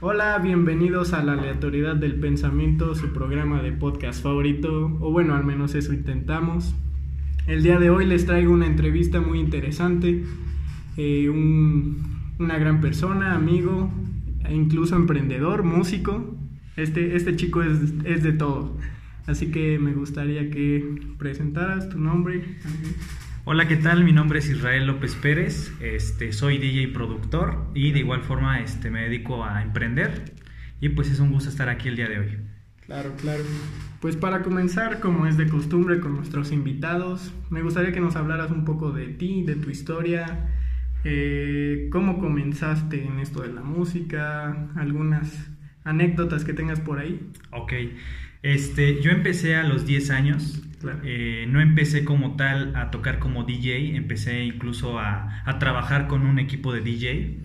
Hola, bienvenidos a la aleatoriedad del pensamiento, su programa de podcast favorito, o bueno, al menos eso intentamos. El día de hoy les traigo una entrevista muy interesante, eh, un- una gran persona, amigo, e incluso emprendedor, músico. Este, este chico es, es de todo, así que me gustaría que presentaras tu nombre. Hola, ¿qué tal? Mi nombre es Israel López Pérez, este, soy DJ y productor y de igual forma este, me dedico a emprender y pues es un gusto estar aquí el día de hoy. Claro, claro. Pues para comenzar, como es de costumbre con nuestros invitados, me gustaría que nos hablaras un poco de ti, de tu historia, eh, cómo comenzaste en esto de la música, algunas anécdotas que tengas por ahí. Ok, este, yo empecé a los 10 años, Claro. eh, no empecé como tal a tocar como DJ, empecé incluso a, a trabajar con un equipo de DJ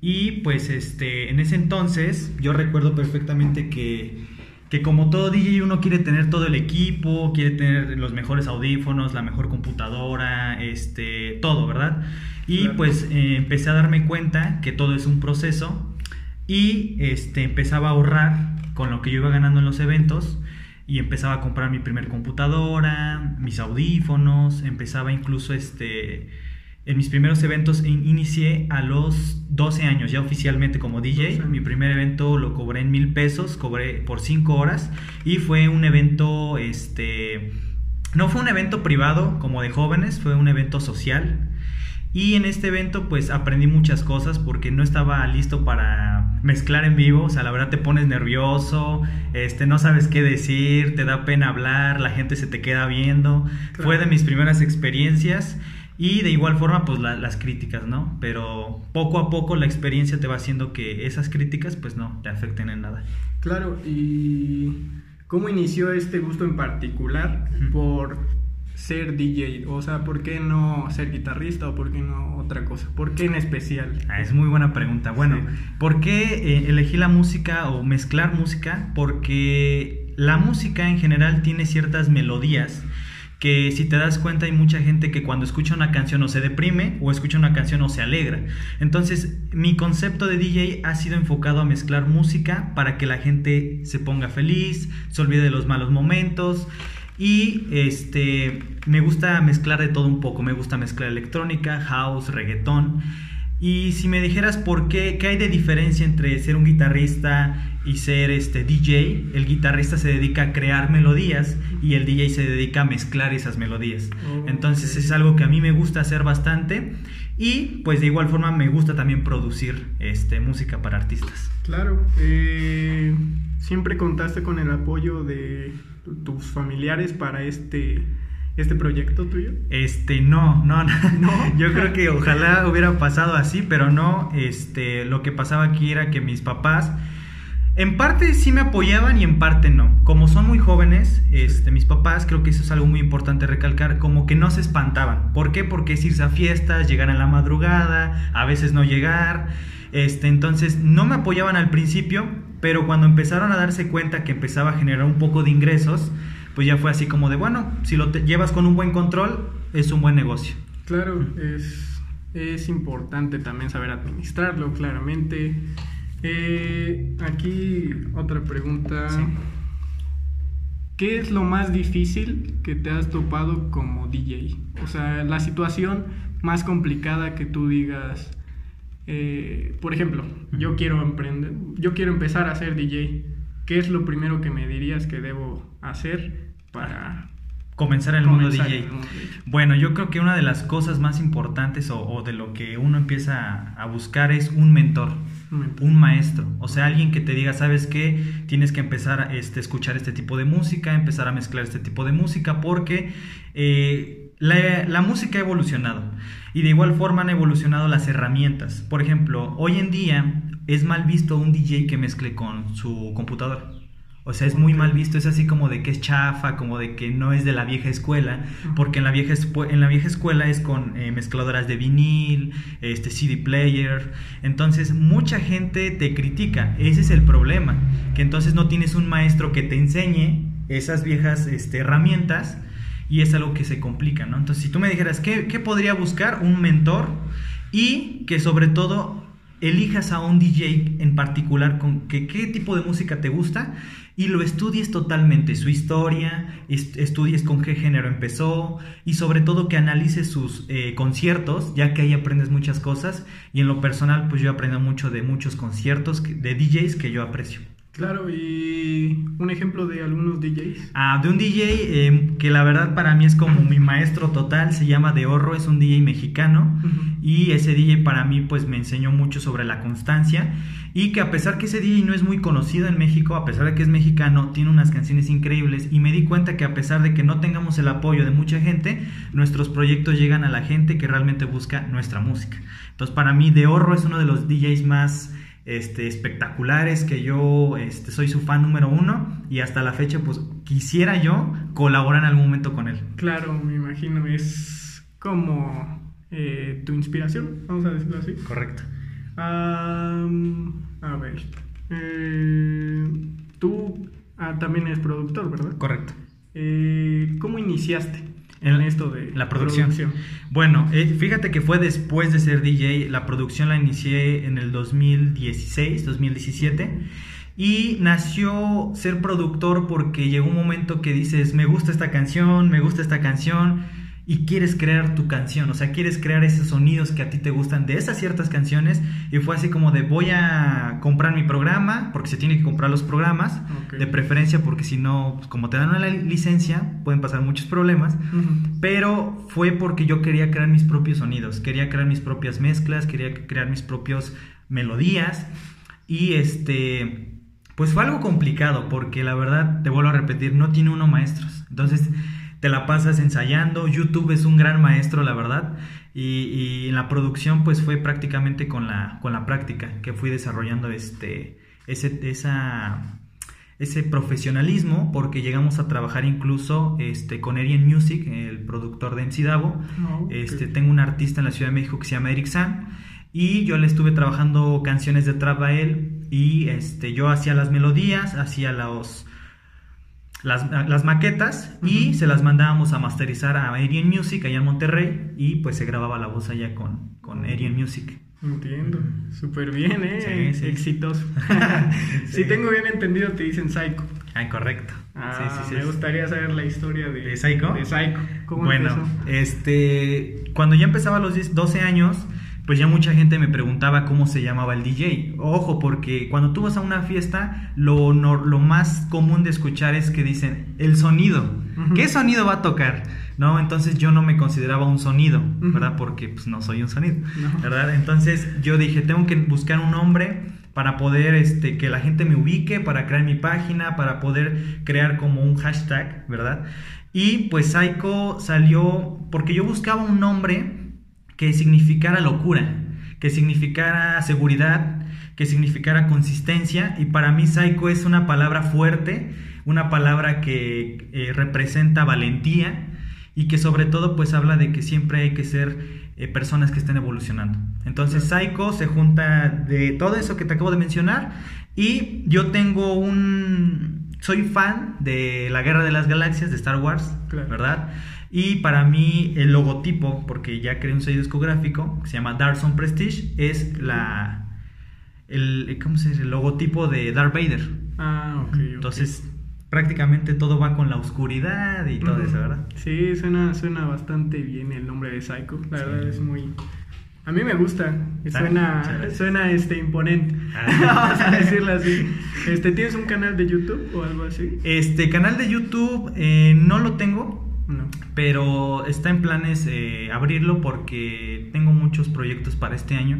y pues este, en ese entonces yo recuerdo perfectamente que, que como todo DJ uno quiere tener todo el equipo, quiere tener los mejores audífonos, la mejor computadora, este, todo, ¿verdad? Y Claro. pues eh, empecé a darme cuenta que todo es un proceso y este, empezaba a ahorrar con lo que yo iba ganando en los eventos y empezaba a comprar mi primer computadora, mis audífonos, empezaba incluso este en mis primeros eventos in- inicié a los 12 años ya oficialmente como 12 DJ. Mi primer evento lo cobré en mil pesos, cobré por 5 horas y fue un evento, este, no fue un evento privado como de jóvenes, fue un evento social. Y en este evento pues aprendí muchas cosas porque no estaba listo para mezclar en vivo, o sea, la verdad te pones nervioso, este no sabes qué decir, te da pena hablar, la gente se te queda viendo. Claro. Fue de mis primeras experiencias y de igual forma pues la- las críticas, ¿no? Pero poco a poco la experiencia te va haciendo que esas críticas pues no te afecten en nada. Claro, ¿y cómo inició este gusto en particular por ser DJ? O sea, ¿por qué no ser guitarrista o por qué no otra cosa? ¿Por qué en especial? Ah, es muy buena pregunta. Bueno, Sí. ¿por qué eh, elegí la música o mezclar música? Porque la música en general tiene ciertas melodías que si te das cuenta hay mucha gente que cuando escucha una canción o se deprime o escucha una canción o se alegra. Entonces mi concepto de DJ ha sido enfocado a mezclar música para que la gente se ponga feliz, se olvide de los malos momentos y este me gusta mezclar de todo un poco, me gusta mezclar electrónica, house, reggaetón. Y si me dijeras por qué, qué hay de diferencia entre ser un guitarrista y ser este DJ, el guitarrista se dedica a crear melodías y el DJ se dedica a mezclar esas melodías. Oh, Entonces es algo que a mí me gusta hacer bastante y pues de igual forma me gusta también producir este, música para artistas. Claro, eh, siempre contaste con el apoyo de tus familiares para este, este proyecto tuyo. Este, no, no, no, ¿No? Yo creo que ojalá hubiera pasado así, pero no. Este, lo que pasaba aquí era que mis papás, en parte sí me apoyaban y en parte no. Como son muy jóvenes, este, mis papás, creo que eso es algo muy importante recalcar, como que no se espantaban. ¿Por qué? Porque es irse a fiestas, llegar en la madrugada, a veces no llegar. Este, entonces no me apoyaban al principio, pero cuando empezaron a darse cuenta que empezaba a generar un poco de ingresos, pues ya fue así como de, bueno, si lo te- llevas con un buen control, es un buen negocio. Claro, es, es importante también saber administrarlo, claramente. Eh, aquí otra pregunta. Sí. ¿Qué es lo más difícil que te has topado como DJ? O sea, la situación más complicada que tú digas, eh, por ejemplo, yo quiero emprender, yo quiero empezar a ser DJ. ¿Qué es lo primero que me dirías que debo hacer para Comenzar en el mundo DJ. el mundo? Bueno, yo creo que una de las cosas más importantes o, o de lo que uno empieza a, a buscar es un mentor, Un mentor. un maestro, o sea, alguien que te diga, sabes qué, tienes que empezar a este, escuchar este tipo de música, empezar a mezclar este tipo de música, porque eh, la, la música ha evolucionado y de igual forma han evolucionado las herramientas. Por ejemplo, hoy en día es mal visto un DJ que mezcle con su computadora. O sea, es muy mal visto, es así como de que es chafa, como de que no es de la vieja escuela, porque en la vieja, en la vieja escuela es con eh, mezcladoras de vinil, este CD player, entonces mucha gente te critica, ese es el problema, que entonces no tienes un maestro que te enseñe esas viejas este, herramientas y es algo que se complica, ¿no? Entonces, si tú me dijeras, ¿qué, qué podría buscar? Un mentor y que sobre todo elijas a un DJ en particular con que, qué tipo de música te gusta y lo estudies totalmente, su historia, estudies con qué género empezó y sobre todo que analices sus eh, conciertos, ya que ahí aprendes muchas cosas y en lo personal pues yo aprendo mucho de muchos conciertos de DJs que yo aprecio. Claro, y un ejemplo de algunos DJs. Ah, de un DJ em, que la verdad para mí es como mi maestro total, se llama De Horro, es un DJ mexicano y ese DJ para mí pues me enseñó mucho sobre la constancia y que a pesar que ese DJ no es muy conocido en México, a pesar de que es mexicano, tiene unas canciones increíbles y me di cuenta que a pesar de que no tengamos el apoyo de mucha gente, nuestros proyectos llegan a la gente que realmente busca nuestra música. Entonces para mí De Horro es uno de los DJs más este, espectaculares que yo este, soy su fan número uno y hasta la fecha pues quisiera yo colaborar en algún momento con él. Claro, me imagino, es como eh, tu inspiración, vamos a decirlo así. Correcto. a ver, eh, tú ah, también eres productor, ¿verdad? Correcto. Eh, ¿Cómo iniciaste? En esto de la producción. Bueno, eh, fíjate que fue después de ser DJ, la producción la inicié en el 2016, 2017. Y nació ser productor porque llegó un momento que dices, me gusta esta canción, me gusta esta canción y quieres crear tu canción, o sea, quieres crear esos sonidos que a ti te gustan de esas ciertas canciones y fue así como de voy a comprar mi programa, porque se tiene que comprar los programas, de preferencia porque si no, pues, como te dan una licencia, pueden pasar muchos problemas, pero fue porque yo quería crear mis propios sonidos, quería crear mis propias mezclas, quería crear mis propios melodías y este... Pues fue algo complicado porque la verdad, te vuelvo a repetir, no tiene uno maestros. Entonces, te la pasas ensayando. YouTube es un gran maestro, la verdad. Y, en la producción, pues fue prácticamente con la, con la práctica que fui desarrollando este, ese, esa, ese profesionalismo, porque llegamos a trabajar incluso este, con Erian Music, el productor de Encidavo. Ah, este, tengo un artista en la Ciudad de México que se llama Eric San. Y yo le estuve trabajando canciones de trap a él. Y este, yo hacía las melodías, hacía los las, maquetas y se las mandábamos a masterizar a Arian Music allá en Monterrey y pues se grababa la voz allá con, con Arian Music. Entiendo, súper bien, ¿eh? Sí, Exitoso. si tengo bien entendido, te dicen Psycho. Ah, correcto. Ah, me gustaría saber la historia de, ¿De Psycho. De Psycho. ¿Cómo bueno, este, cuando ya empezaba los 12 años, pues ya mucha gente me preguntaba cómo se llamaba el DJ. Ojo, porque cuando tú vas a una fiesta, lo, lo más común de escuchar es que dicen el sonido. ¿Qué sonido va a tocar? No, entonces yo no me consideraba un sonido, ¿verdad? Porque pues no soy un sonido, ¿verdad? Entonces yo dije, tengo que buscar un nombre para poder este, que la gente me ubique, para crear mi página, para poder crear como un hashtag, ¿verdad? Y pues Psycho salió porque yo buscaba un nombre que significara locura, que significara seguridad, que significara consistencia. Y para mí Psycho es una palabra fuerte, una palabra que eh, representa valentía y que sobre todo pues habla de que siempre hay que ser eh, personas que estén evolucionando. Entonces Psycho se junta de todo eso que te acabo de mencionar y yo tengo un... Soy fan de la Guerra de las Galaxias de Star Wars, ¿verdad? Y para mí el logotipo, porque ya creé un sello discográfico que se llama Darson Prestige, es la el, ¿cómo se dice? el logotipo de Darth Vader. Ah, ok. Entonces, prácticamente todo va con la oscuridad y todo eso, ¿verdad? Sí, suena, suena bastante bien el nombre de Psycho. La verdad es muy... A mí me gusta, suena, suena este imponente. Ah. Vamos a decirlo así. Este, ¿Tienes un canal de YouTube o algo así? Este canal de YouTube eh, no lo tengo, pero está en planes eh, abrirlo porque tengo muchos proyectos para este año,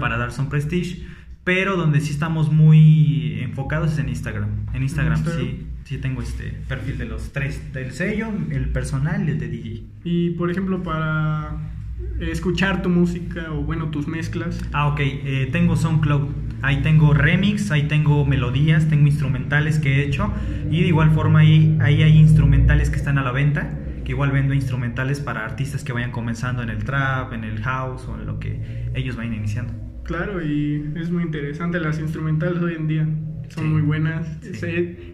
para dar son Prestige, pero donde sí estamos muy enfocados es en Instagram. En Instagram, sí, sí tengo este perfil de los tres, del sello, el personal y el de DJ. Y por ejemplo, para escuchar tu música o bueno, tus mezclas. Ah, ok, eh, tengo SoundCloud. Ahí tengo remix, ahí tengo melodías, tengo instrumentales que he hecho y de igual forma ahí, ahí hay instrumentales que están a la venta igual vendo instrumentales para artistas que vayan comenzando en el trap, en el house o en lo que ellos vayan iniciando. Claro, y es muy interesante las instrumentales hoy en día. Son muy buenas.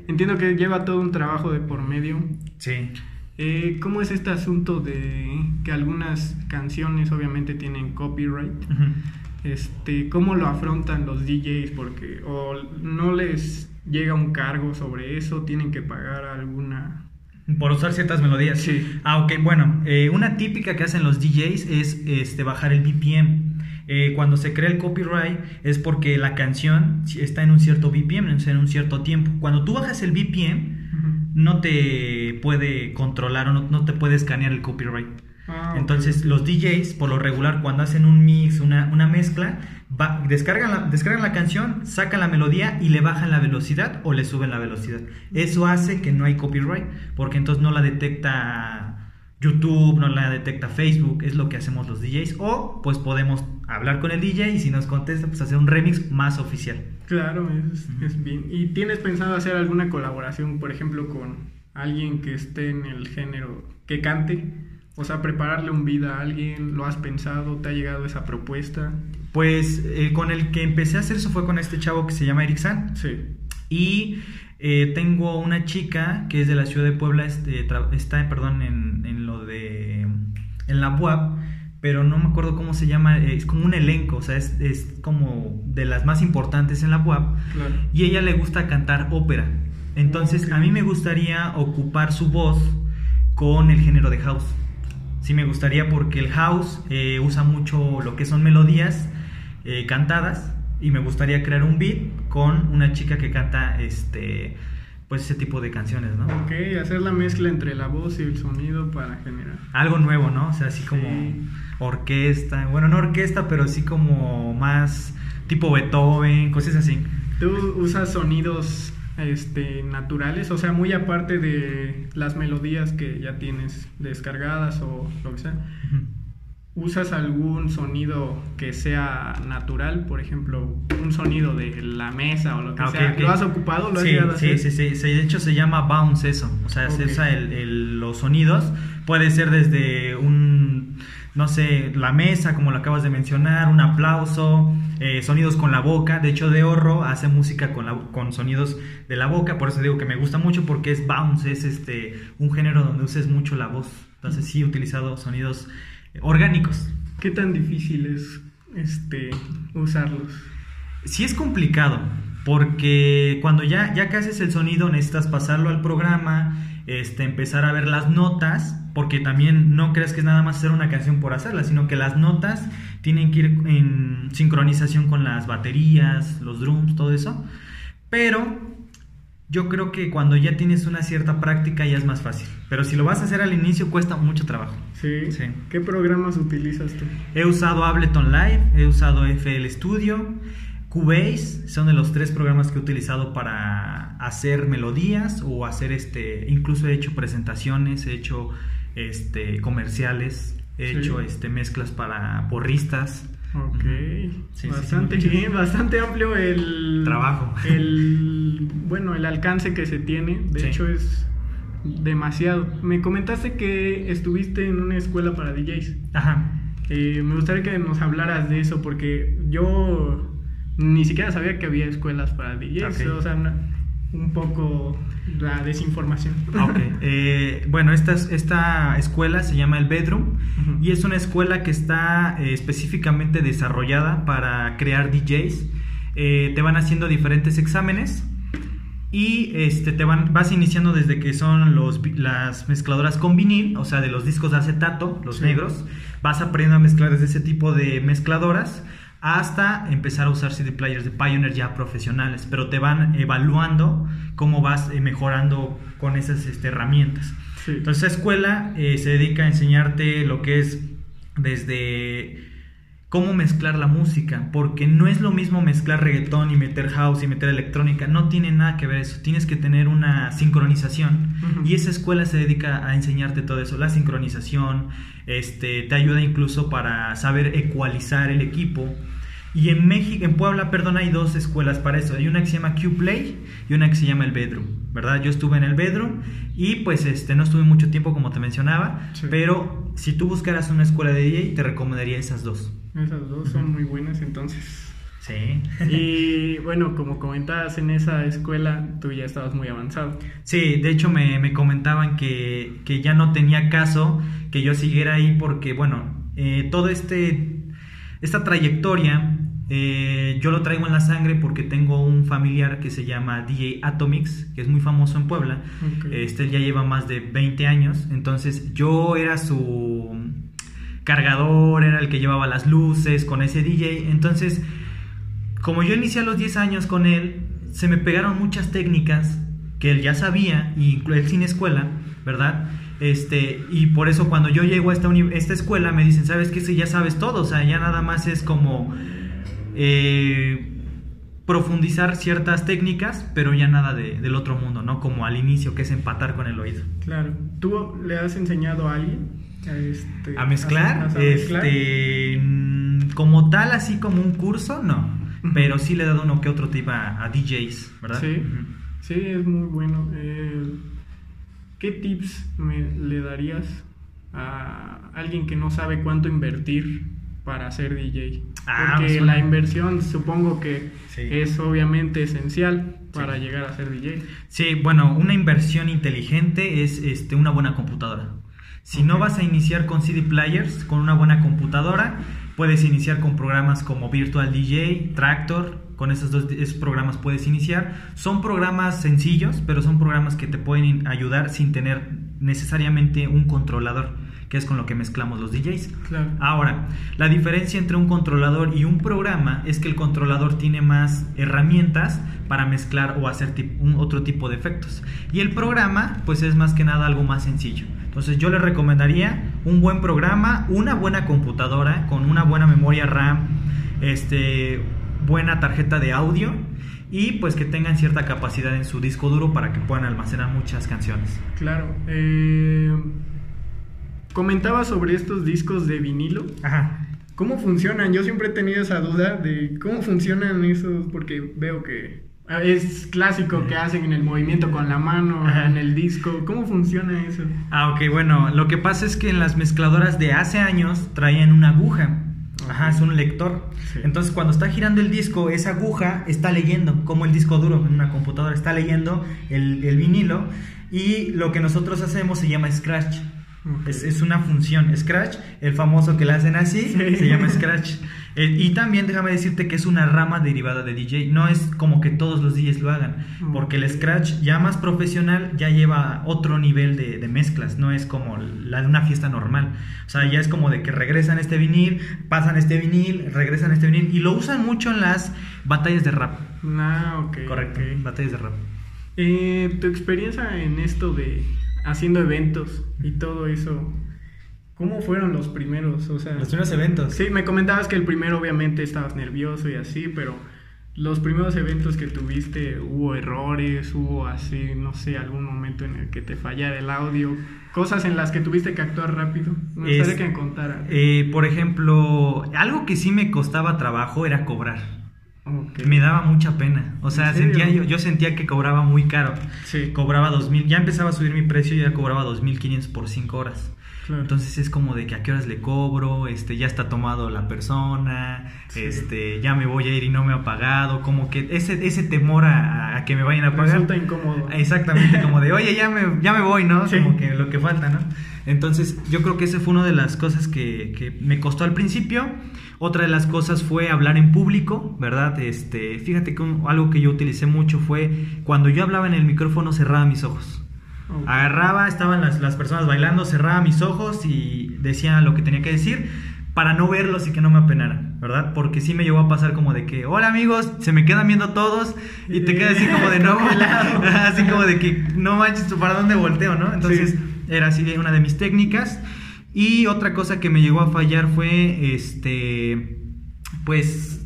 entiendo que lleva todo un trabajo de por medio. Sí. Eh, ¿Cómo es este asunto de que algunas canciones obviamente tienen copyright? este, ¿cómo lo afrontan los DJs? Porque o no les llega un cargo sobre eso, tienen que pagar alguna... Por usar ciertas melodías. Sí. Ah, ok, bueno, eh, una típica que hacen los DJs es este, bajar el BPM. Eh, cuando se crea el copyright es porque la canción está en un cierto BPM, en un cierto tiempo. Cuando tú bajas el BPM, Ujú. no te puede controlar o no, no te puede escanear el copyright. Ah, Entonces los DJs, por lo regular, cuando hacen un mix, una, una mezcla, va- descargan, la, descargan la canción, sacan la melodía y le bajan la velocidad o le suben la velocidad. Eso hace que no hay copyright, porque entonces no la detecta YouTube, no la detecta Facebook, es lo que hacemos los DJs. O pues podemos hablar con el DJ y si nos contesta, pues hacer un remix más oficial. Claro, es, es bien. ¿Y tienes pensado hacer alguna colaboración, por ejemplo, con alguien que esté en el género, que cante? O sea, prepararle un beat a alguien, ¿lo has pensado? ¿Te ha llegado esa propuesta? Pues eh, con el que empecé a hacer eso fue con este chavo que se llama Eric San. Sí. Y eh, tengo una chica que es de la ciudad de Puebla, este, está, perdón, en, en lo de. en la UAP, pero no me acuerdo cómo se llama, eh, es como un elenco, o sea, es, es como de las más importantes en la UAP. Claro. Y ella le gusta cantar ópera. Entonces, a mí me gustaría ocupar su voz con el género de house. Sí, me gustaría porque el house eh, usa mucho lo que son melodías eh, cantadas y me gustaría crear un beat con una chica que canta este pues ese tipo de canciones, ¿no? Ok, hacer la mezcla entre la voz y el sonido para generar. Algo nuevo, ¿no? O sea, así como Sí. orquesta, bueno, no orquesta, pero sí como más tipo Beethoven, cosas así. ¿Tú usas sonidos este, naturales? O sea, muy aparte de las melodías que ya tienes descargadas o lo que sea. ¿Usas algún sonido que sea natural? Por ejemplo, un sonido de la mesa o lo que Ah, sea. ¿Lo has ocupado? ¿Lo has sí, llegado a sí, hacer? sí, sí, sí, De hecho, se llama bounce eso. O sea, se usa el- el- los sonidos. Puede ser desde un, no sé, la mesa, como lo acabas de mencionar, un aplauso, eh, sonidos con la boca. De hecho, De Horro hace música con, la- con sonidos de la boca. Por eso digo que me gusta mucho porque es bounce, es este un género donde uses mucho la voz. Entonces, sí he utilizado sonidos eh, orgánicos. ¿Qué tan difícil es este, usarlos? Sí es complicado, porque cuando ya, ya que haces el sonido necesitas pasarlo al programa, este, empezar a ver las notas, porque también no creas que es nada más hacer una canción por hacerla, sino que las notas tienen que ir en sincronización con las baterías, los drums, todo eso. Pero yo creo que cuando ya tienes una cierta práctica ya es más fácil. Pero si lo vas a hacer al inicio cuesta mucho trabajo. ¿Sí? Sí. ¿Qué programas utilizas tú? He usado Ableton Live, he usado FL Studio, Cubase, son de los tres programas que he utilizado para hacer melodías o hacer este, incluso he hecho presentaciones, he hecho este comerciales, he Sí. hecho este mezclas para porristas. Ok. Sí, bastante sí, mucho. bien, bastante amplio el Trabajo. El bueno, el alcance que se tiene, de hecho es demasiado. Me comentaste que estuviste en una escuela para DJs. Ajá. Eh, me gustaría que nos hablaras de eso porque yo ni siquiera sabía que había escuelas para DJs, Ok. o sea, una- un poco la desinformación. Ok, eh, bueno, esta, es- esta escuela se llama el Bedroom y es una escuela que está eh, específicamente desarrollada para crear DJs. Eh, te van haciendo diferentes exámenes y este, te van, vas iniciando desde que son los, las mezcladoras con vinil, o sea, de los discos de acetato, los Sí. negros. Vas aprendiendo a mezclar desde ese tipo de mezcladoras hasta empezar a usar CD players de Pioneer ya profesionales, pero te van evaluando cómo vas eh, mejorando con esas este, herramientas. Sí. Entonces, esa escuela eh, se dedica a enseñarte lo que es desde cómo mezclar la música, porque no es lo mismo mezclar reggaetón y meter house y meter electrónica, no tiene nada que ver eso, tienes que tener una sincronización Ujú. y esa escuela se dedica a enseñarte todo eso, la sincronización, este, te ayuda incluso para saber ecualizar el equipo. Y en México, en Puebla, perdón, hay dos escuelas para eso. Hay una que se llama Q-Play y una que se llama el Bedroom, ¿verdad? Yo estuve en el Bedroom y pues este no estuve mucho tiempo como te mencionaba, Sí. pero si tú buscaras una escuela de DJ, te recomendaría esas dos. Esas dos son muy buenas entonces. Sí. Y bueno, como comentabas en esa escuela, tú ya estabas muy avanzado. Sí, de hecho me, me comentaban que, que ya no tenía caso que yo siguiera ahí porque, bueno, eh, todo este esta trayectoria eh, yo lo traigo en la sangre porque tengo un familiar que se llama DJ Atomix, que es muy famoso en Puebla. Este ya lleva más de 20 años. Entonces yo era su cargador, era el que llevaba las luces con ese DJ. Entonces, como yo inicié a los 10 años con él, se me pegaron muchas técnicas que él ya sabía, y él sin escuela, ¿verdad? Este, y por eso cuando yo llego a esta, esta escuela me dicen, ¿sabes qué? Si ya sabes todo, o sea, ya nada más es como eh, profundizar ciertas técnicas, pero ya nada del otro mundo, ¿no? Como al inicio, que es empatar con el oído. Claro. ¿Tú le has enseñado a alguien a, este, mezclar? Este, mm, como tal, así como un curso, no. Pero sí le he dado uno que otro tipo a, DJs, ¿verdad? Sí, sí, es muy bueno. Eh, ¿Qué tips me, le darías a alguien que no sabe cuánto invertir para ser DJ. Ah, Porque la inversión supongo que es obviamente esencial para llegar a ser DJ. Sí, bueno, una inversión inteligente es este, una buena computadora. Si no vas a iniciar con CD players, con una buena computadora, puedes iniciar con programas como Virtual DJ, Tractor, con esos dos programas puedes iniciar. Son programas sencillos, pero son programas que te pueden ayudar sin tener necesariamente un controlador que es con lo que mezclamos los DJs. Ahora, la diferencia entre un controlador y un programa es que el controlador tiene más herramientas para mezclar o hacer un, otro tipo de efectos. Y el programa, pues es más que nada algo más sencillo. Entonces yo le recomendaría un buen programa, una buena computadora con una buena memoria RAM, este, buena tarjeta de audio y pues que tengan cierta capacidad en su disco duro para que puedan almacenar muchas canciones. Claro. Eh, Comentaba sobre estos discos de vinilo. Ajá. ¿Cómo funcionan? Yo siempre he tenido esa duda de cómo funcionan esos, porque veo que es clásico que hacen en el movimiento con la mano, en el disco. ¿Cómo funciona eso? Ah, ok, bueno, lo que pasa es que en las mezcladoras de hace años traían una aguja. Ajá, es un lector. Entonces, cuando está girando el disco, esa aguja está leyendo, como el disco duro en una computadora, está leyendo el, el vinilo. Y lo que nosotros hacemos se llama scratch. Es, una función. Scratch, el famoso que le hacen así, se llama Scratch. Eh, y también déjame decirte que es una rama derivada de DJ. No es como que todos los DJs lo hagan. Porque el Scratch ya más profesional ya lleva otro nivel de, mezclas. No es como la de una fiesta normal. O sea, ya es como de que regresan este vinil, pasan este vinil, regresan este vinil. Y lo usan mucho en las batallas de rap. Ah, ok. Correcto, batallas de rap. Eh, tu experiencia en esto de haciendo eventos y todo eso. ¿Cómo fueron los primeros? O sea, los primeros eventos. Sí, me comentabas que el primero obviamente estabas nervioso y así, pero los primeros eventos que tuviste, hubo errores, hubo así, no sé, algún momento en el que te fallara el audio, cosas en las que tuviste que actuar rápido. Me gustaría que me contara. Eh, por ejemplo, algo que sí me costaba trabajo era cobrar. Me daba mucha pena. O sea, sentía yo, yo sentía que cobraba muy caro. Sí. Cobraba 2000, ya empezaba a subir mi precio y ya cobraba 2500 por 5 horas. Entonces es como de que a qué horas le cobro, este, ya está tomado la persona, este, ya me voy a ir y no me ha pagado, como que ese, ese temor a, que me vayan a pagar. Resulta incómodo. Exactamente, como de, oye, ya me, ya me voy, ¿no? Como que lo que falta, ¿no? Entonces yo creo que esa fue una de las cosas que, que me costó al principio. Otra de las cosas fue hablar en público, ¿verdad? Este, fíjate que algo que yo utilicé mucho fue cuando yo hablaba en el micrófono cerraba mis ojos. Agarraba, estaban las, las, personas bailando, cerraba mis ojos y decía lo que tenía que decir para no verlos y que no me apenaran, ¿verdad? Porque sí me llegó a pasar como de que, hola amigos, se me quedan viendo todos y te quedas así como de no, así como de que no manches, ¿para dónde volteo, no? Entonces era así una de mis técnicas. Y otra cosa que me llegó a fallar fue, este, pues,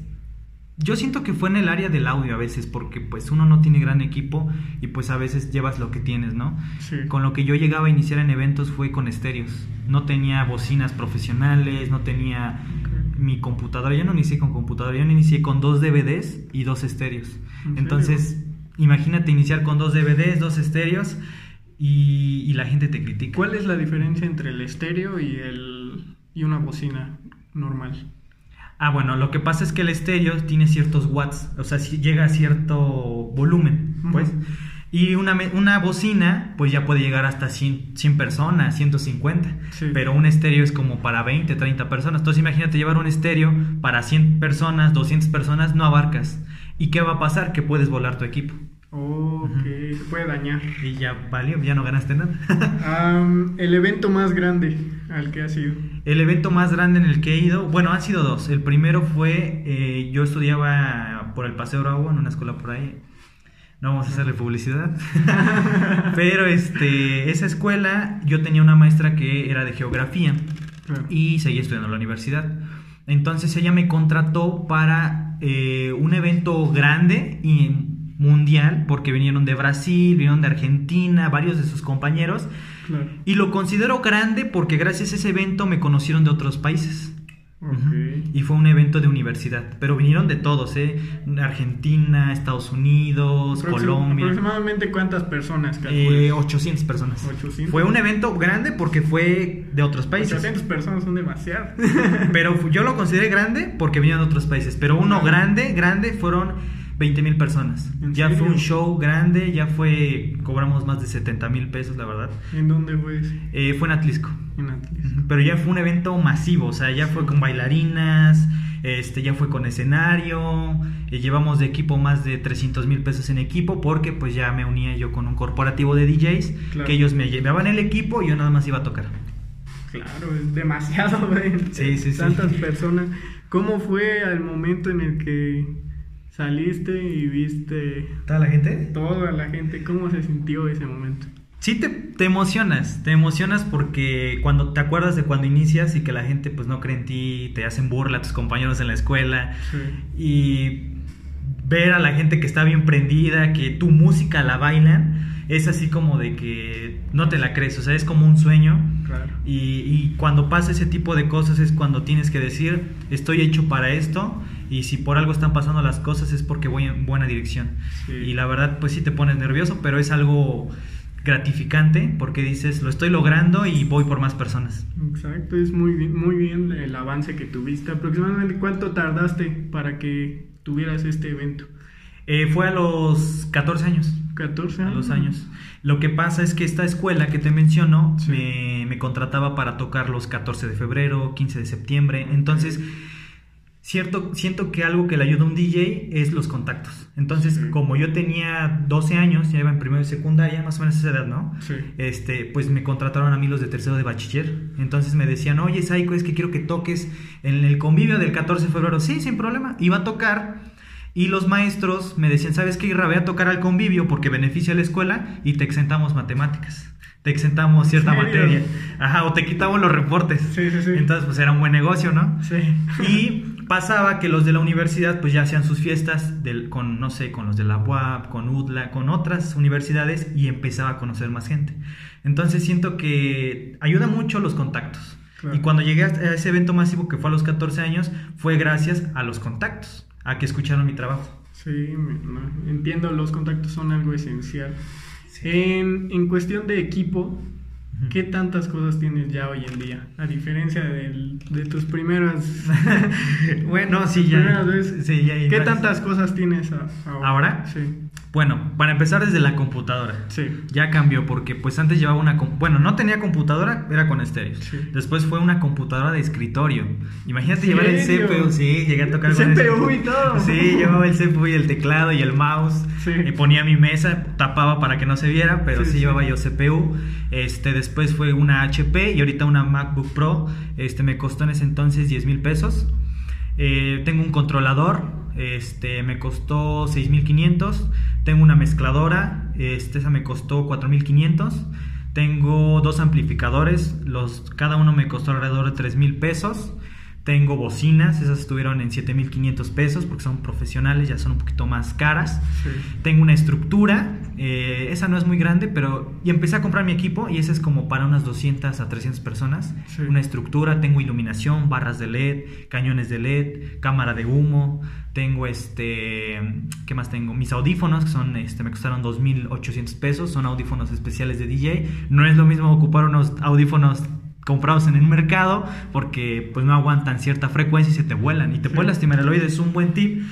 yo siento que fue en el área del audio a veces, porque pues uno no tiene gran equipo y pues a veces llevas lo que tienes, ¿no? Con lo que yo llegaba a iniciar en eventos fue con estéreos. No tenía bocinas profesionales, no tenía mi computadora. Yo no inicié con computadora, yo inicié con dos DVDs y dos estéreos. Entonces, imagínate iniciar con dos DVDs, dos estéreos y, la gente te critica. ¿Cuál es la diferencia entre el estéreo y, el, y una bocina normal? Ah, bueno, lo que pasa es que el estéreo tiene ciertos watts, o sea, llega a cierto volumen, pues. Y una, una bocina, pues ya puede llegar hasta 100, 100 personas, 150. Sí. Pero un estéreo es como para 20, 30 personas. Entonces imagínate llevar un estéreo para 100 personas, 200 personas, no abarcas. ¿Y qué va a pasar? Que puedes volar tu equipo. Ok, se puede dañar. Y ya valió, ya no ganaste nada. Am, el evento más grande al que has ido. El evento más grande en el que he ido, bueno, han sido dos. El primero fue, eh, yo estudiaba por el Paseo Bravo en una escuela por ahí. No vamos a hacerle publicidad. Pero este, esa escuela, yo tenía una maestra que era de geografía Claro. y seguía estudiando en la universidad. Entonces ella me contrató para eh, un evento grande y mundial, porque vinieron de Brasil, vinieron de Argentina, varios de sus compañeros. Claro. Y lo considero grande porque gracias a ese evento me conocieron de otros países. Y fue un evento de universidad, pero vinieron de todos, ¿eh? Argentina, Estados Unidos, Aproxim- Colombia. ¿Aproximadamente cuántas personas Eh, calculas? 800 personas. 800. Fue un evento grande porque fue de otros países. 800 personas son demasiadas. Pero yo lo consideré grande porque venían de otros países. Pero uno grande, grande, fueron 20 mil personas. ¿En Ya fue un show grande, ya fue, cobramos más de 70 mil pesos, la verdad. ¿En dónde fue ese? Eh, fue en Atlisco. En Atlas. Ujú, Pero ya fue un evento masivo, o sea, ya fue con bailarinas, este, ya fue con escenario, eh, llevamos de equipo más de 300 mil pesos en equipo porque pues ya me unía yo con un corporativo de DJs Claro. que ellos me llevaban el equipo y yo nada más iba a tocar. Claro, es demasiado, güey. Sí, sí, sí. Tantas personas. ¿Cómo fue al momento en el que saliste y viste ¿Toda la gente? toda la gente? ¿Cómo se sintió ese momento? Sí, te, te emocionas, te emocionas porque cuando te acuerdas de cuando inicias y que la gente pues no cree en ti, te hacen burla tus compañeros en la escuela Sí. y ver a la gente que está bien prendida, que tu música la bailan, es así como de que no te la crees, o sea, es como un sueño. Claro. Y, y cuando pasa ese tipo de cosas es cuando tienes que decir, estoy hecho para esto y si por algo están pasando las cosas es porque voy en buena dirección. Sí. Y la verdad, pues sí te pones nervioso, pero es algo gratificante porque dices, lo estoy logrando y voy por más personas. Exacto, es muy bien, muy bien el avance que tuviste. Aproximadamente cuánto tardaste para que tuvieras este evento? Eh, fue a los 14 años. 14 A los años. Lo que pasa es que esta escuela que te menciono Sí. me, me contrataba para tocar los 14 de febrero, 15 de septiembre. Entonces, cierto, siento que algo que le ayuda a un DJ es los contactos. Entonces, Sí. como yo tenía 12 años, ya iba en primero y secundaria, más o menos esa edad, ¿no? Sí. Este, pues me contrataron a mí los de tercero de bachiller. Entonces me decían, oye, Saiko, es que quiero que toques en el convivio del 14 de febrero. Sí, sin problema. Iba a tocar. Y los maestros me decían, ¿sabes qué? Irra, ve a tocar al convivio porque beneficia a la escuela y te exentamos matemáticas. Te exentamos cierta materia. Ajá, o te quitamos los reportes. Sí, sí, sí. Entonces, pues era un buen negocio, ¿no? Sí. Y pasaba que los de la universidad pues ya hacían sus fiestas del, con, no sé, con los de la UAP, con UDLA, con otras universidades y empezaba a conocer más gente. Entonces siento que ayuda mucho los contactos. Claro. Y cuando llegué a ese evento masivo que fue a los 14 años, fue gracias a los contactos, a que escucharon mi trabajo. Sí, entiendo, los contactos son algo esencial. En, en cuestión de equipo, ¿qué tantas cosas tienes ya hoy en día? A diferencia del- de tus primeras... bueno, sí, ya. primeras veces. sí, ya ¿Qué tantas cosas tienes ahora? ¿Ahora? Sí, Bueno, para empezar desde la computadora. sí. Ya cambió porque pues antes llevaba una... Bueno, no tenía computadora, era con estéreos. Sí. Después fue una computadora de escritorio. Imagínate ¿En llevar el? CPU. Sí, llegué a tocar con CPU y todo. Sí, llevaba el CPU y el teclado y el mouse. Sí. Y ponía mi mesa, tapaba para que no se viera, pero sí. llevaba yo CPU. Este, después fue una HP y ahorita una MacBook Pro. Este, me costó en ese entonces 10 mil pesos. Eh, tengo un controlador, este, me costó 6.500. Tengo una mezcladora, este, esa me costó 4.500. Tengo dos amplificadores, cada uno me costó alrededor de 3.000 pesos. Tengo bocinas, esas estuvieron en 7.500 pesos porque son profesionales, ya son un poquito más caras. Sí. Tengo una estructura, eh, esa no es muy grande, pero... Y empecé a comprar mi equipo y ese es como para unas 200 a 300 personas. Sí. Una estructura, tengo iluminación, barras de LED, cañones de LED, cámara de humo, tengo este... ¿Qué más tengo? Mis audífonos, que son, este, me costaron 2.800 pesos, son audífonos especiales de DJ. No es lo mismo ocupar unos audífonos comprados en el mercado porque pues no aguantan cierta frecuencia y se te vuelan y te Sí. puede lastimar el oído, es un buen tip.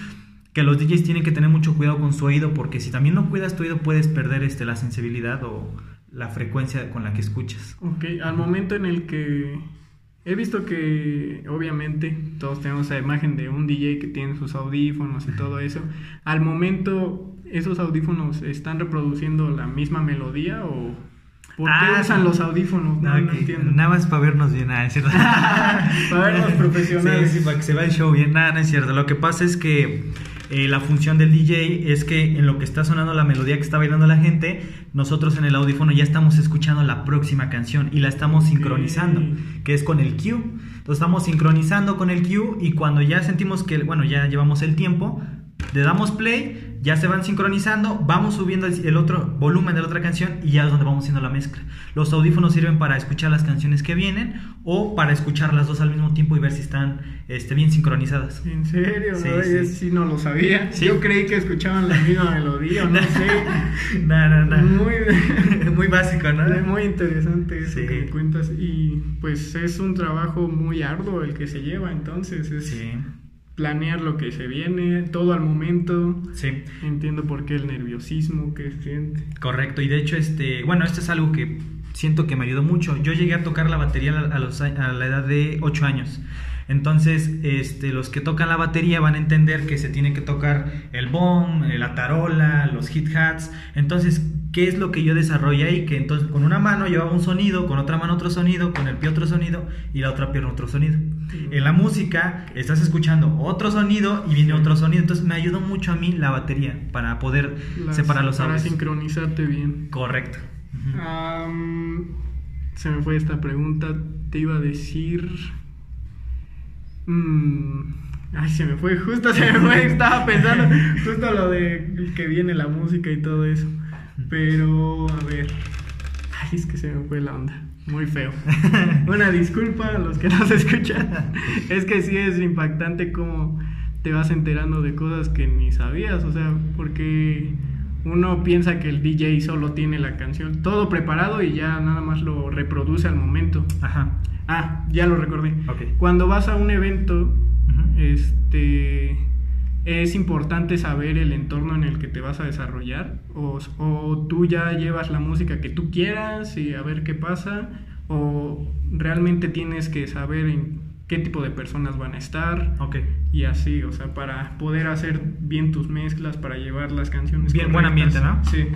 que los DJs tienen que tener mucho cuidado con su oído porque si también no cuidas tu oído puedes perder este, la sensibilidad o la frecuencia con la que escuchas. Ok, al momento en el que he visto que obviamente todos tenemos la imagen de un DJ que tiene sus audífonos y todo eso, al momento esos audífonos están reproduciendo la misma melodía o ¿Por qué Ah, usan sí. los audífonos? No, No, entiendo. Nada más para vernos bien, nada, es cierto. Para vernos profesionales. Sí, sí, para que se vea el show bien. Nada, no es cierto. Lo que pasa es que eh, la función del DJ es que en lo que está sonando la melodía que está bailando la gente, nosotros en el audífono ya estamos escuchando la próxima canción y la estamos sincronizando, que es con el cue. Entonces estamos sincronizando con el cue y cuando ya sentimos que, bueno, ya llevamos el tiempo, le damos play, ya se van sincronizando, vamos subiendo el, otro volumen de la otra canción y ya es donde vamos haciendo la mezcla. Los audífonos sirven para escuchar las canciones que vienen o para escuchar las dos al mismo tiempo y ver si están este, bien sincronizadas. ¿En serio? Sí, Oye, sí. sí. no lo sabía. Sí. Yo creí que escuchaban la misma melodía, no sé. no, no, no. Muy, Muy básico, ¿no? muy interesante eso Sí. que cuentas. Y pues es un trabajo muy arduo el que se lleva, entonces es Sí, planear lo que se viene, todo al momento. sí. Entiendo por qué el nerviosismo que siente. Correcto, y de hecho, este, bueno, esto es algo que siento que me ayudó mucho. Yo llegué a tocar la batería a, los, a la edad de 8 años. Entonces, este, los que tocan la batería van a entender que se tiene que tocar el bomb, la tarola, los hit hats. Entonces, ¿qué es lo que yo desarrollé ahí? Que entonces con una mano llevaba un sonido, con otra mano otro sonido, con el pie otro sonido y la otra pierna otro sonido. En la música estás escuchando otro sonido y viene otro sonido. Entonces, me ayudó mucho a mí la batería para poder Las- separar los Para audios. sincronizarte bien. Correcto. Se me fue esta pregunta. Te iba a decir. Mm, ay, se me fue, justo se me fue. Estaba pensando justo lo de que viene la música y todo eso. Pero, a ver. Ay, es que se me fue la onda. Muy feo. Una disculpa a los que nos escuchan. Es que sí es impactante cómo te vas enterando de cosas que ni sabías. O sea, porque uno piensa que el DJ solo tiene la canción todo preparado y ya nada más lo reproduce al momento. Ajá. Ah, ya lo recordé. Cuando vas a un evento, este es importante saber el entorno en el que te vas a desarrollar o, o tú ya llevas la música que tú quieras y a ver qué pasa o realmente tienes que saber en qué tipo de personas van a estar y así, o sea, para poder hacer bien tus mezclas, para llevar las canciones Bien, buen ambiente, ¿no? Sí.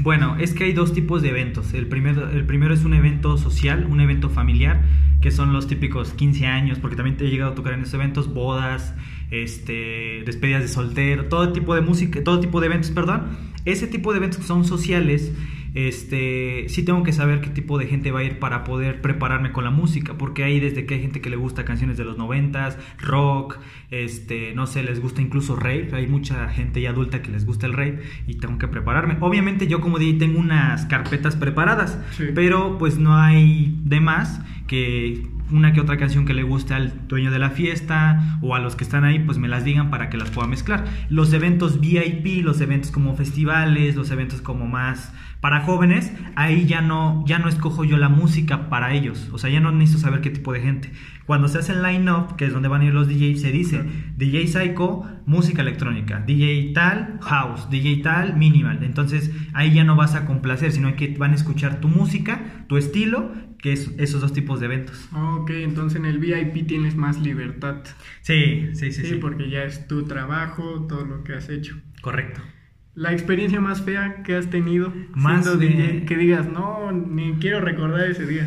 Bueno, es que hay dos tipos de eventos. El primero, el primero es un evento social, un evento familiar, que son los típicos 15 años, porque también te he llegado a tocar en esos eventos, bodas, este, despedidas de soltero, todo tipo de música, todo tipo de eventos, perdón. Ese tipo de eventos que son sociales, este, sí tengo que saber qué tipo de gente va a ir para poder prepararme con la música, porque hay desde que hay gente que le gusta canciones de los noventas, rock, este, no sé, les gusta incluso rave, hay mucha gente ya adulta que les gusta el rave y tengo que prepararme. Obviamente yo como DJ tengo unas carpetas preparadas, Sí. pero pues no hay de más que una que otra canción que le guste al dueño de la fiesta o a los que están ahí, pues me las digan para que las pueda mezclar. Los eventos VIP, los eventos como festivales, los eventos como más para jóvenes, ahí ya no, ya no escojo yo la música para ellos. O sea, ya no necesito saber qué tipo de gente. Cuando se hace el line-up, que es donde van a ir los DJs, se dice DJ Psycho, música electrónica, DJ tal, house, DJ tal, minimal. Entonces ahí ya no vas a complacer, sino que van a escuchar tu música, tu estilo, que es esos dos tipos de eventos. Ah, Ok, entonces en el VIP tienes más libertad. Sí, sí, Sí, sí, sí. porque ya es tu trabajo, todo lo que has hecho. Correcto. La experiencia más fea que has tenido Más siendo de- DJ, que digas, no, ni quiero recordar ese día.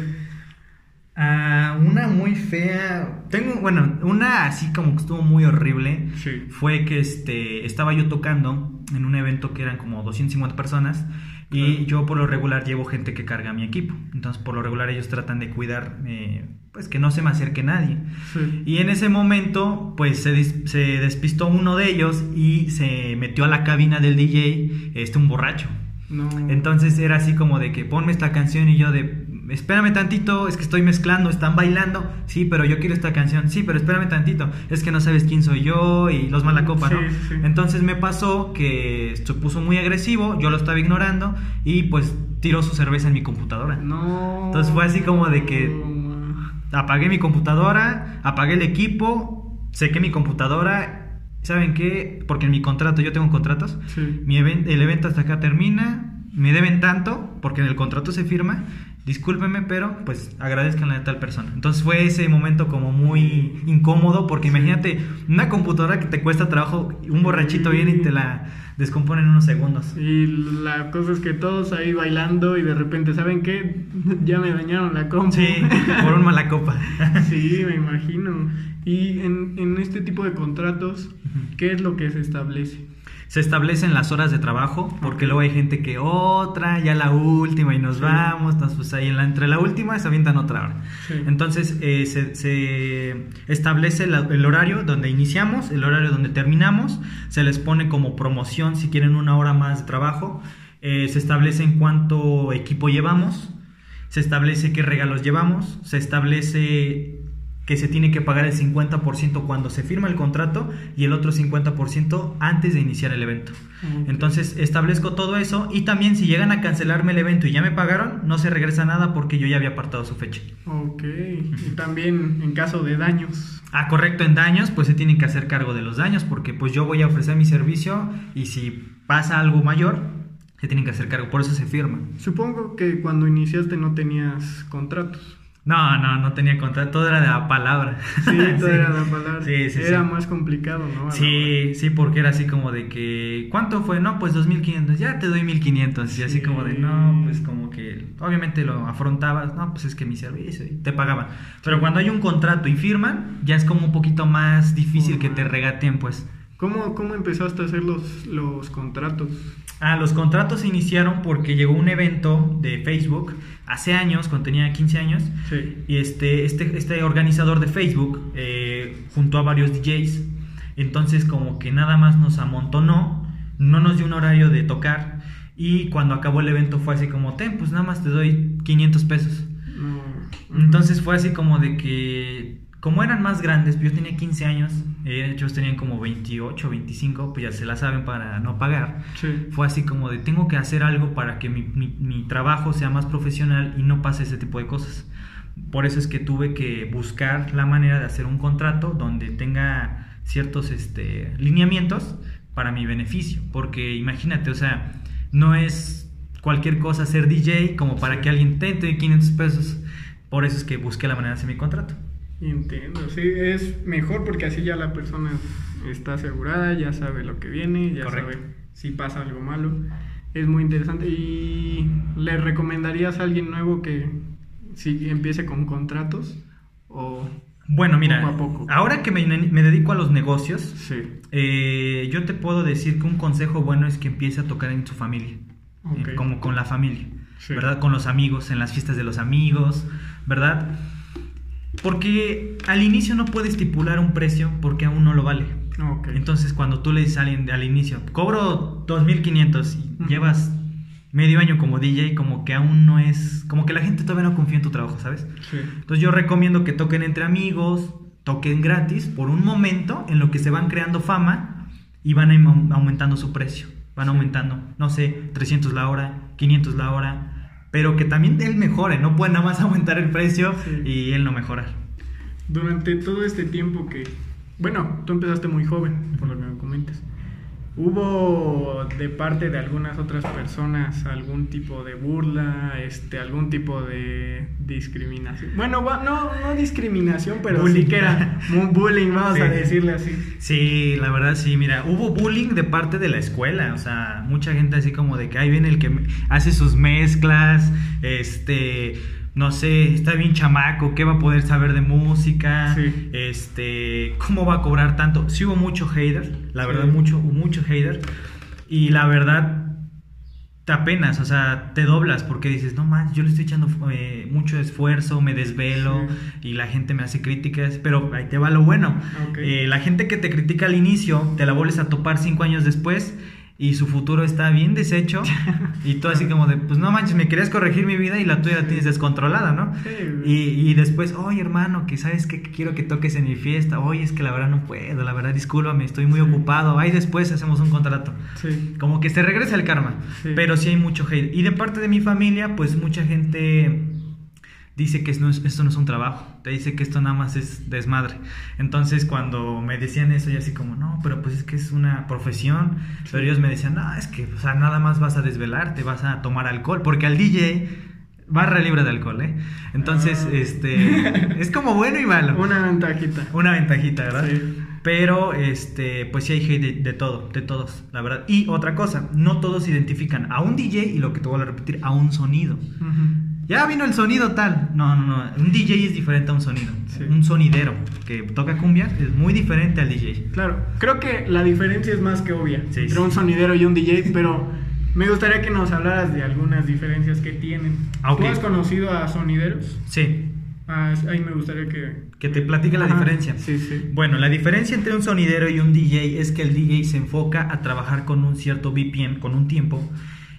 Ah, una muy fea. Tengo, bueno, una así como que estuvo muy horrible. Sí. Fue que este estaba yo tocando en un evento que eran como 250 personas y Claro. yo por lo regular llevo gente que carga mi equipo. Entonces, por lo regular ellos tratan de cuidar eh, pues que no se me acerque nadie. Sí. Y en ese momento, pues se, despistó uno de ellos y se metió a la cabina del DJ este un borracho. No. Entonces era así como de que ponme esta canción y yo de espérame tantito, es que estoy mezclando, están bailando, sí, pero yo quiero esta canción, sí, pero espérame tantito, es que no sabes quién soy yo y los mala copa, ¿no? Sí. Entonces me pasó que se puso muy agresivo, yo lo estaba ignorando y pues tiró su cerveza en mi computadora. No. Entonces fue así como de que- Apagué mi computadora, apagué el equipo, sequé mi computadora ¿saben qué? Porque en mi contrato, yo tengo contratos, Sí. mi el evento hasta acá termina, me deben tanto, porque en el contrato se firma, discúlpeme, pero pues agradezcanle a tal persona. Entonces fue ese momento como muy incómodo, porque imagínate una computadora que te cuesta trabajo, un borrachito viene y te la descompone en unos segundos. Y la cosa es que todos ahí bailando y de repente, ¿saben qué? Ya me dañaron la compu. Sí, por un mala copa. Sí, me imagino. Y en, en este tipo de contratos, ¿qué es lo que se establece? Se establecen las horas de trabajo, porque luego hay gente que otra, ya la última y nos Sí. vamos, entonces pues ahí en la, entre la última se avientan otra hora. Sí. Entonces eh, se, se establece la- el horario donde iniciamos, el horario donde terminamos, se les pone como promoción si quieren una hora más de trabajo, eh, se establece en cuánto equipo llevamos, se establece qué regalos llevamos, se establece que se tiene que pagar el 50% cuando se firma el contrato y el otro 50% antes de iniciar el evento. Ok. Entonces establezco todo eso y también si llegan a cancelarme el evento y ya me pagaron, no se regresa nada porque yo ya había apartado su fecha. Ok. Y también en caso de daños. Ah, correcto, en daños, pues se tienen que hacer cargo de los daños, porque pues yo voy a ofrecer mi servicio y si pasa algo mayor, se tienen que hacer cargo, por eso se firma. Supongo que cuando iniciaste no tenías contratos. No, no, no tenía contrato, todo era de la palabra. Sí, todo era la palabra. Sí, sí, era más complicado, ¿no? Sí, sí, porque era así como de que, ¿cuánto fue? No, pues 2500, ya te doy 1500. Y así Sí. como de, no, pues como que, obviamente lo afrontabas, no, pues es que mi servicio, y te pagaban. Pero cuando hay un contrato y firman, ya es como un poquito más difícil que te regateen, pues. ¿Cómo, ¿Cómo empezaste a hacer los, los contratos? Ah, los contratos se iniciaron porque llegó un evento de Facebook hace años, cuando tenía 15 años, Sí. y este, este, este organizador de Facebook eh, juntó a varios DJs. Entonces como que nada más nos amontonó, no nos dio un horario de tocar y cuando acabó el evento fue así como, ten, pues nada más te doy 500 pesos. No. Entonces fue así como de que, como eran más grandes, pues yo tenía 15 años, eh, ellos tenían como 28, 25, pues ya se la saben para no pagar Sí. fue así como de tengo que hacer algo para que mi, mi- mi trabajo sea más profesional y no pase ese tipo de cosas. Por eso es que tuve que buscar la manera de hacer un contrato donde tenga ciertos este, lineamientos para mi beneficio. Porque imagínate, o sea, no es cualquier cosa ser DJ como para Sí. que alguien te dé 500 pesos. Por eso es que busqué la manera de hacer mi contrato. Entiendo, sí, es mejor porque así ya la persona está asegurada, ya sabe lo que viene, ya Correcto. sabe si pasa algo malo. Es muy interesante. ¿Y le recomendarías a alguien nuevo que si empiece con contratos? O Bueno, mira, Poco a poco. ahora que me, me dedico a los negocios, sí. Eh, yo te puedo decir que un consejo bueno es que empiece a tocar en su familia, Ok. eh, como con la familia, Sí. ¿verdad? Con los amigos, en las fiestas de los amigos, ¿verdad? Porque al inicio no puede estipular un precio porque aún no lo vale. Entonces, cuando tú le dices a alguien al inicio, cobro 2500 y llevas medio año como DJ, como que aún no es, como que la gente todavía no confía en tu trabajo, ¿sabes? Sí. Entonces yo recomiendo que toquen entre amigos, toquen gratis por un momento en lo que se van creando fama y van aum- aumentando su precio. Van Sí. aumentando, no sé, 300 la hora, 500 la hora, pero que también él mejore, no puede nada más aumentar el precio Sí. y él no mejorar. Durante todo este tiempo que, bueno, tú empezaste muy joven, por lo que me comentas. ¿Hubo de parte de algunas otras personas algún tipo de burla, este, algún tipo de discriminación? Bueno, no, no discriminación, pero Bullying. sí que era un bullying, vamos Sí. a decirle así. Sí, la verdad sí, mira, hubo bullying de parte de la escuela, o sea, mucha gente así como de que ahí viene el que hace sus mezclas, este, no sé, está bien chamaco, ¿qué va a poder saber de música? Sí. Este, ¿cómo va a cobrar tanto? Sí hubo mucho hater, la Sí. verdad, mucho, mucho hater, y la verdad, te apenas, o sea, te doblas porque dices, no más, yo le estoy echando eh, mucho esfuerzo, me desvelo y la gente me hace críticas, pero ahí te va lo bueno. Eh, la gente que te critica al inicio, te la vuelves a topar cinco años después y su futuro está bien deshecho y tú así como de, pues no manches, me querías corregir mi vida y la tuya la tienes descontrolada, ¿no? Sí. Y, y después, oye hermano, que sabes qué? que quiero que toques en mi fiesta, oye es que la verdad no puedo, la verdad discúlpame, estoy muy Sí. ocupado, ahí después hacemos un contrato. Sí. Como que se regresa el karma, Sí. pero sí hay mucho hate. Y de parte de mi familia, pues mucha gente dice que esto no, es, un trabajo, te dice que esto nada más es desmadre. Entonces cuando me decían eso, yo así como, no, pero pues es que es una profesión, pero ellos me decían, no, es que o sea, nada más vas a desvelarte, vas a tomar alcohol, porque al DJ barra libre de alcohol, ¿eh? Entonces, Ah. este, es como bueno y malo. Una ventajita. Una ventajita, ¿verdad? Sí. Pero, este, pues sí hay hate de, de todo, de todos, la verdad. Y otra cosa, no todos identifican a un DJ y lo que te voy a repetir, a un sonido. Ujú. Ya vino el sonido tal. No, no, no. Un DJ es diferente a un sonido. Sí. Un sonidero que toca cumbia es muy diferente al DJ. Claro, creo que la diferencia es más que obvia Sí, entre sí. un sonidero y un DJ, pero me gustaría que nos hablaras de algunas diferencias que tienen. Ah, ok. ¿Tú has conocido a sonideros? Sí. Ah, ahí me gustaría que... Que te platique la Ajá, diferencia. Sí, sí. Bueno, la diferencia entre un sonidero y un DJ es que el DJ se enfoca a trabajar con un cierto BPM, con un tiempo,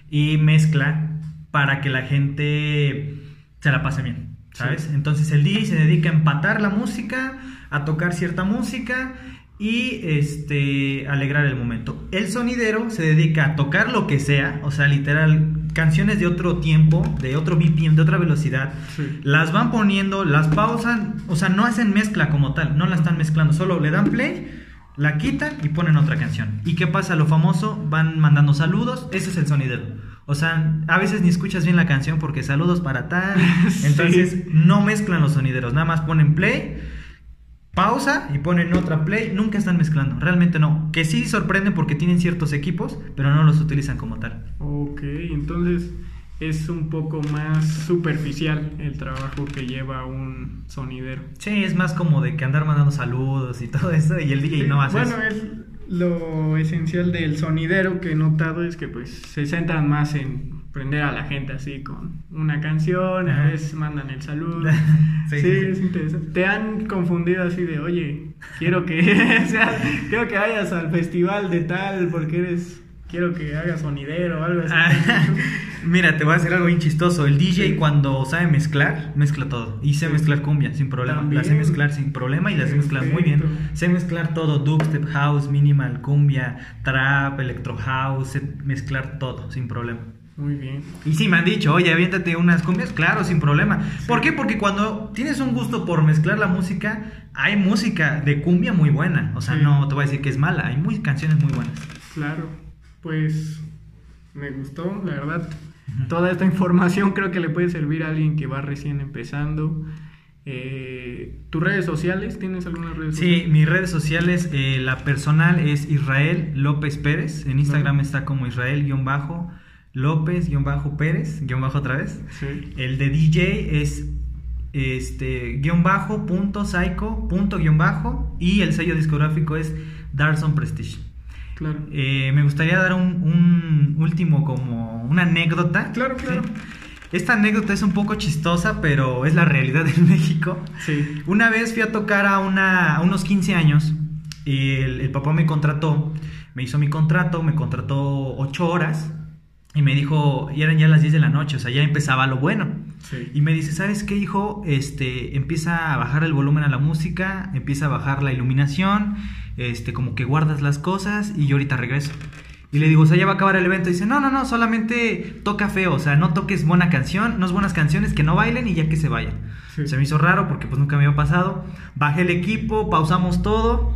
y mezcla para que la gente se la pase bien, ¿sabes? Sí. Entonces el DJ se dedica a empatar la música, a tocar cierta música y este alegrar el momento. El sonidero se dedica a tocar lo que sea, o sea, literal canciones de otro tiempo, de otro BPM, de otra velocidad, Sí. las van poniendo, las pausan, o sea, no hacen mezcla como tal, no la están mezclando, solo le dan play, la quitan y ponen otra canción. ¿Y qué pasa? Lo famoso, van mandando saludos, ese es el sonidero. O sea, a veces ni escuchas bien la canción porque saludos para tal. Sí. Entonces, no mezclan los sonideros, nada más ponen play, pausa y ponen otra play, nunca están mezclando, realmente no. Que sí sorprenden porque tienen ciertos equipos, pero no los utilizan como tal. Ok, entonces es un poco más superficial el trabajo que lleva un sonidero. Sí, es más como de que andar mandando saludos y todo eso y el DJ Sí, no hace bueno, eso. es lo esencial del sonidero que he notado es que pues se centran más en prender a la gente así con una canción, a veces mandan el saludo. Sí, sí, sí, sí. es interesante. Te han confundido así de, oye, quiero que sea- quiero que vayas al festival de tal porque eres quiero que hagas sonidero o algo así. Mira, te voy a decir algo bien chistoso. El DJ Sí. cuando sabe mezclar, mezcla todo. Y sé Sí. mezclar cumbia sin problema. También. La sé mezclar sin problema y la sé mezclar muy bien. Sé mezclar todo, dubstep, house, minimal, cumbia, trap, electro house, sé mezclar todo sin problema. Muy bien. Y sí, me han dicho, oye, aviéntate unas cumbias, claro, sin problema. ¿Por qué? Porque cuando tienes un gusto por mezclar la música, hay música de cumbia muy buena. O sea, no te voy a decir que es mala, hay muy, canciones muy buenas. Claro, pues me gustó, la verdad. Toda esta información creo que le puede servir a alguien que va recién empezando. Eh, ¿Tus redes sociales? ¿Tienes algunas redes Sí, sociales? mis redes sociales, eh, la personal es Israel López Pérez. En Instagram está como Israel-López-Pérez, guion bajo otra vez. Sí. El de DJ es este guion bajo punto psycho punto guion bajo y el sello discográfico es Darson Prestige. Claro. Eh, me gustaría dar un, un último como una anécdota. Claro, claro. ¿sí? Esta anécdota es un poco chistosa, pero es la realidad en México. Sí. Una vez fui a tocar a, una, a unos 15 años y el, el papá me contrató, me hizo mi contrato, me contrató 8 horas y me dijo, y eran ya las 10 de la noche, o sea, ya empezaba lo bueno. Sí. Y me dice, ¿sabes qué, hijo? Este, empieza a bajar el volumen a la música, empieza a bajar la iluminación, este, como que guardas las cosas y yo ahorita regreso. Y le digo, o sea, ya va a acabar el evento. Y dice, no, no, no, solamente toca feo, o sea, no toques buena canción, no es buenas canciones, que no bailen y ya que se vayan. Sí. Se me hizo raro porque pues nunca me había pasado. Bajé el equipo, pausamos todo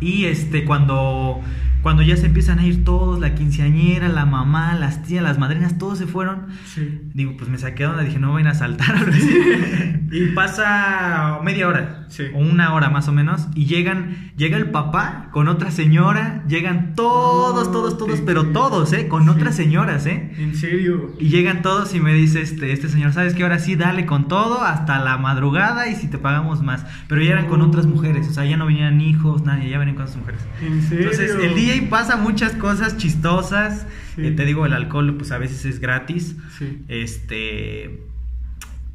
y este, cuando, cuando ya se empiezan a ir todos, la quinceañera, la mamá, las tías, las madrinas, todos se fueron. Sí. Digo, pues me saqué de onda, dije, no vayan a saltar y pasa media hora, Sí. o una hora más o menos, y llegan, llega el papá con otra señora, llegan todos, No todos, todos, pero creo. todos, ¿eh? Con Sí. otras señoras, ¿eh? En serio. Y llegan todos y me dice este, este señor, ¿sabes qué? Ahora sí, dale con todo hasta la madrugada y si te pagamos más. Pero ya eran con otras mujeres, o sea, ya no venían hijos, nadie, ya venían con otras mujeres. En serio. Entonces, el DJ pasa muchas cosas chistosas. Sí. Eh, te digo, el alcohol, pues a veces es gratis. Sí. Este.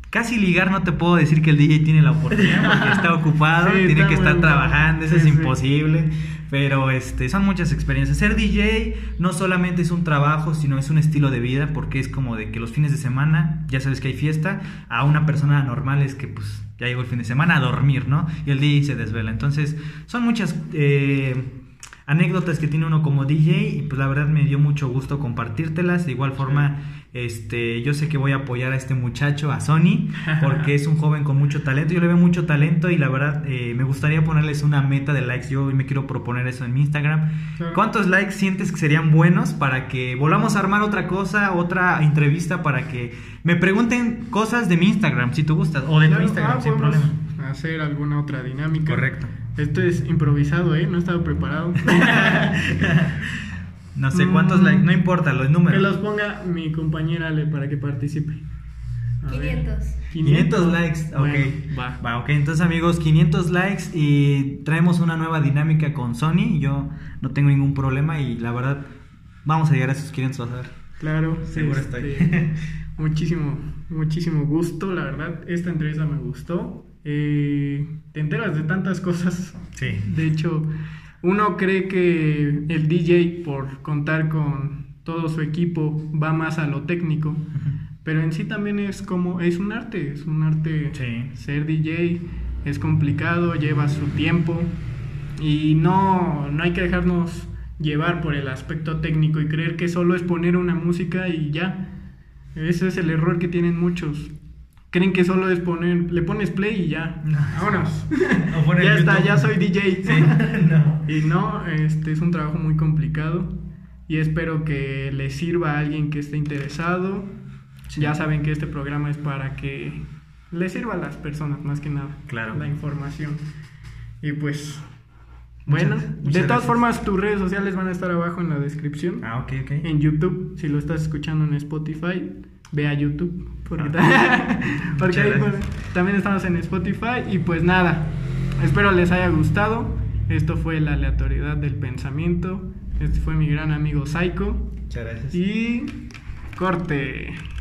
Casi ligar no te puedo decir que el DJ tiene la oportunidad porque está ocupado, Sí, tiene que estar trabajando, eso Sí, es sí. imposible. Pero este, son muchas experiencias. Ser DJ no solamente es un trabajo, sino es un estilo de vida porque es como de que los fines de semana, ya sabes que hay fiesta, a una persona normal es que pues ya llegó el fin de semana a dormir, ¿no? Y el DJ se desvela. Entonces, son muchas... eh, anécdotas que tiene uno como DJ y pues la verdad me dio mucho gusto compartírtelas. De igual forma, este, yo sé que voy a apoyar a este muchacho, a Sony, porque es un joven con mucho talento. Yo le veo mucho talento y la verdad eh, me gustaría ponerles una meta de likes. Yo hoy me quiero proponer eso en mi Instagram. ¿Cuántos likes sientes que serían buenos para que volvamos a armar otra cosa, otra entrevista para que me pregunten cosas de mi Instagram, si tú gustas, o de tu Instagram, ah, sin problema. Hacer alguna otra dinámica. Correcto. Esto es improvisado, ¿eh? No estaba preparado. no sé cuántos mm. likes, no importa, los números. Que los ponga mi compañera Ale para que participe. 500. 500 likes, ok. va. va. ok. Entonces, amigos, 500 likes y traemos una nueva dinámica con Sony. Yo no tengo ningún problema y la verdad, vamos a llegar a esos 500, a ver. Claro, seguro estoy. muchísimo, muchísimo gusto, la verdad. Esta entrevista me gustó. Eh, te enteras de tantas cosas. Sí. De hecho, uno cree que el DJ, por contar con todo su equipo, va más a lo técnico. Pero en sí también es como, es un arte, es un arte ser DJ, es complicado, lleva su tiempo y no, no hay que dejarnos llevar por el aspecto técnico y creer que solo es poner una música y ya. Ese es el error que tienen muchos creen que solo es poner, le pones play y ya, vámonos. ya está, ya soy DJ. Y no, este es un trabajo muy complicado y espero que le sirva a alguien que esté interesado. Ya saben que este programa es para que le sirva a las personas más que nada. Claro. La información. Y pues bueno, de todas formas, tus redes sociales van a estar abajo en la descripción. Ah, ok, ok. En YouTube, si lo estás escuchando en Spotify, ve a YouTube. Porque, ah. también estamos en Spotify. Y pues nada, espero les haya gustado. Esto fue la aleatoriedad del pensamiento. Este fue mi gran amigo Psycho. Muchas gracias. Y corte.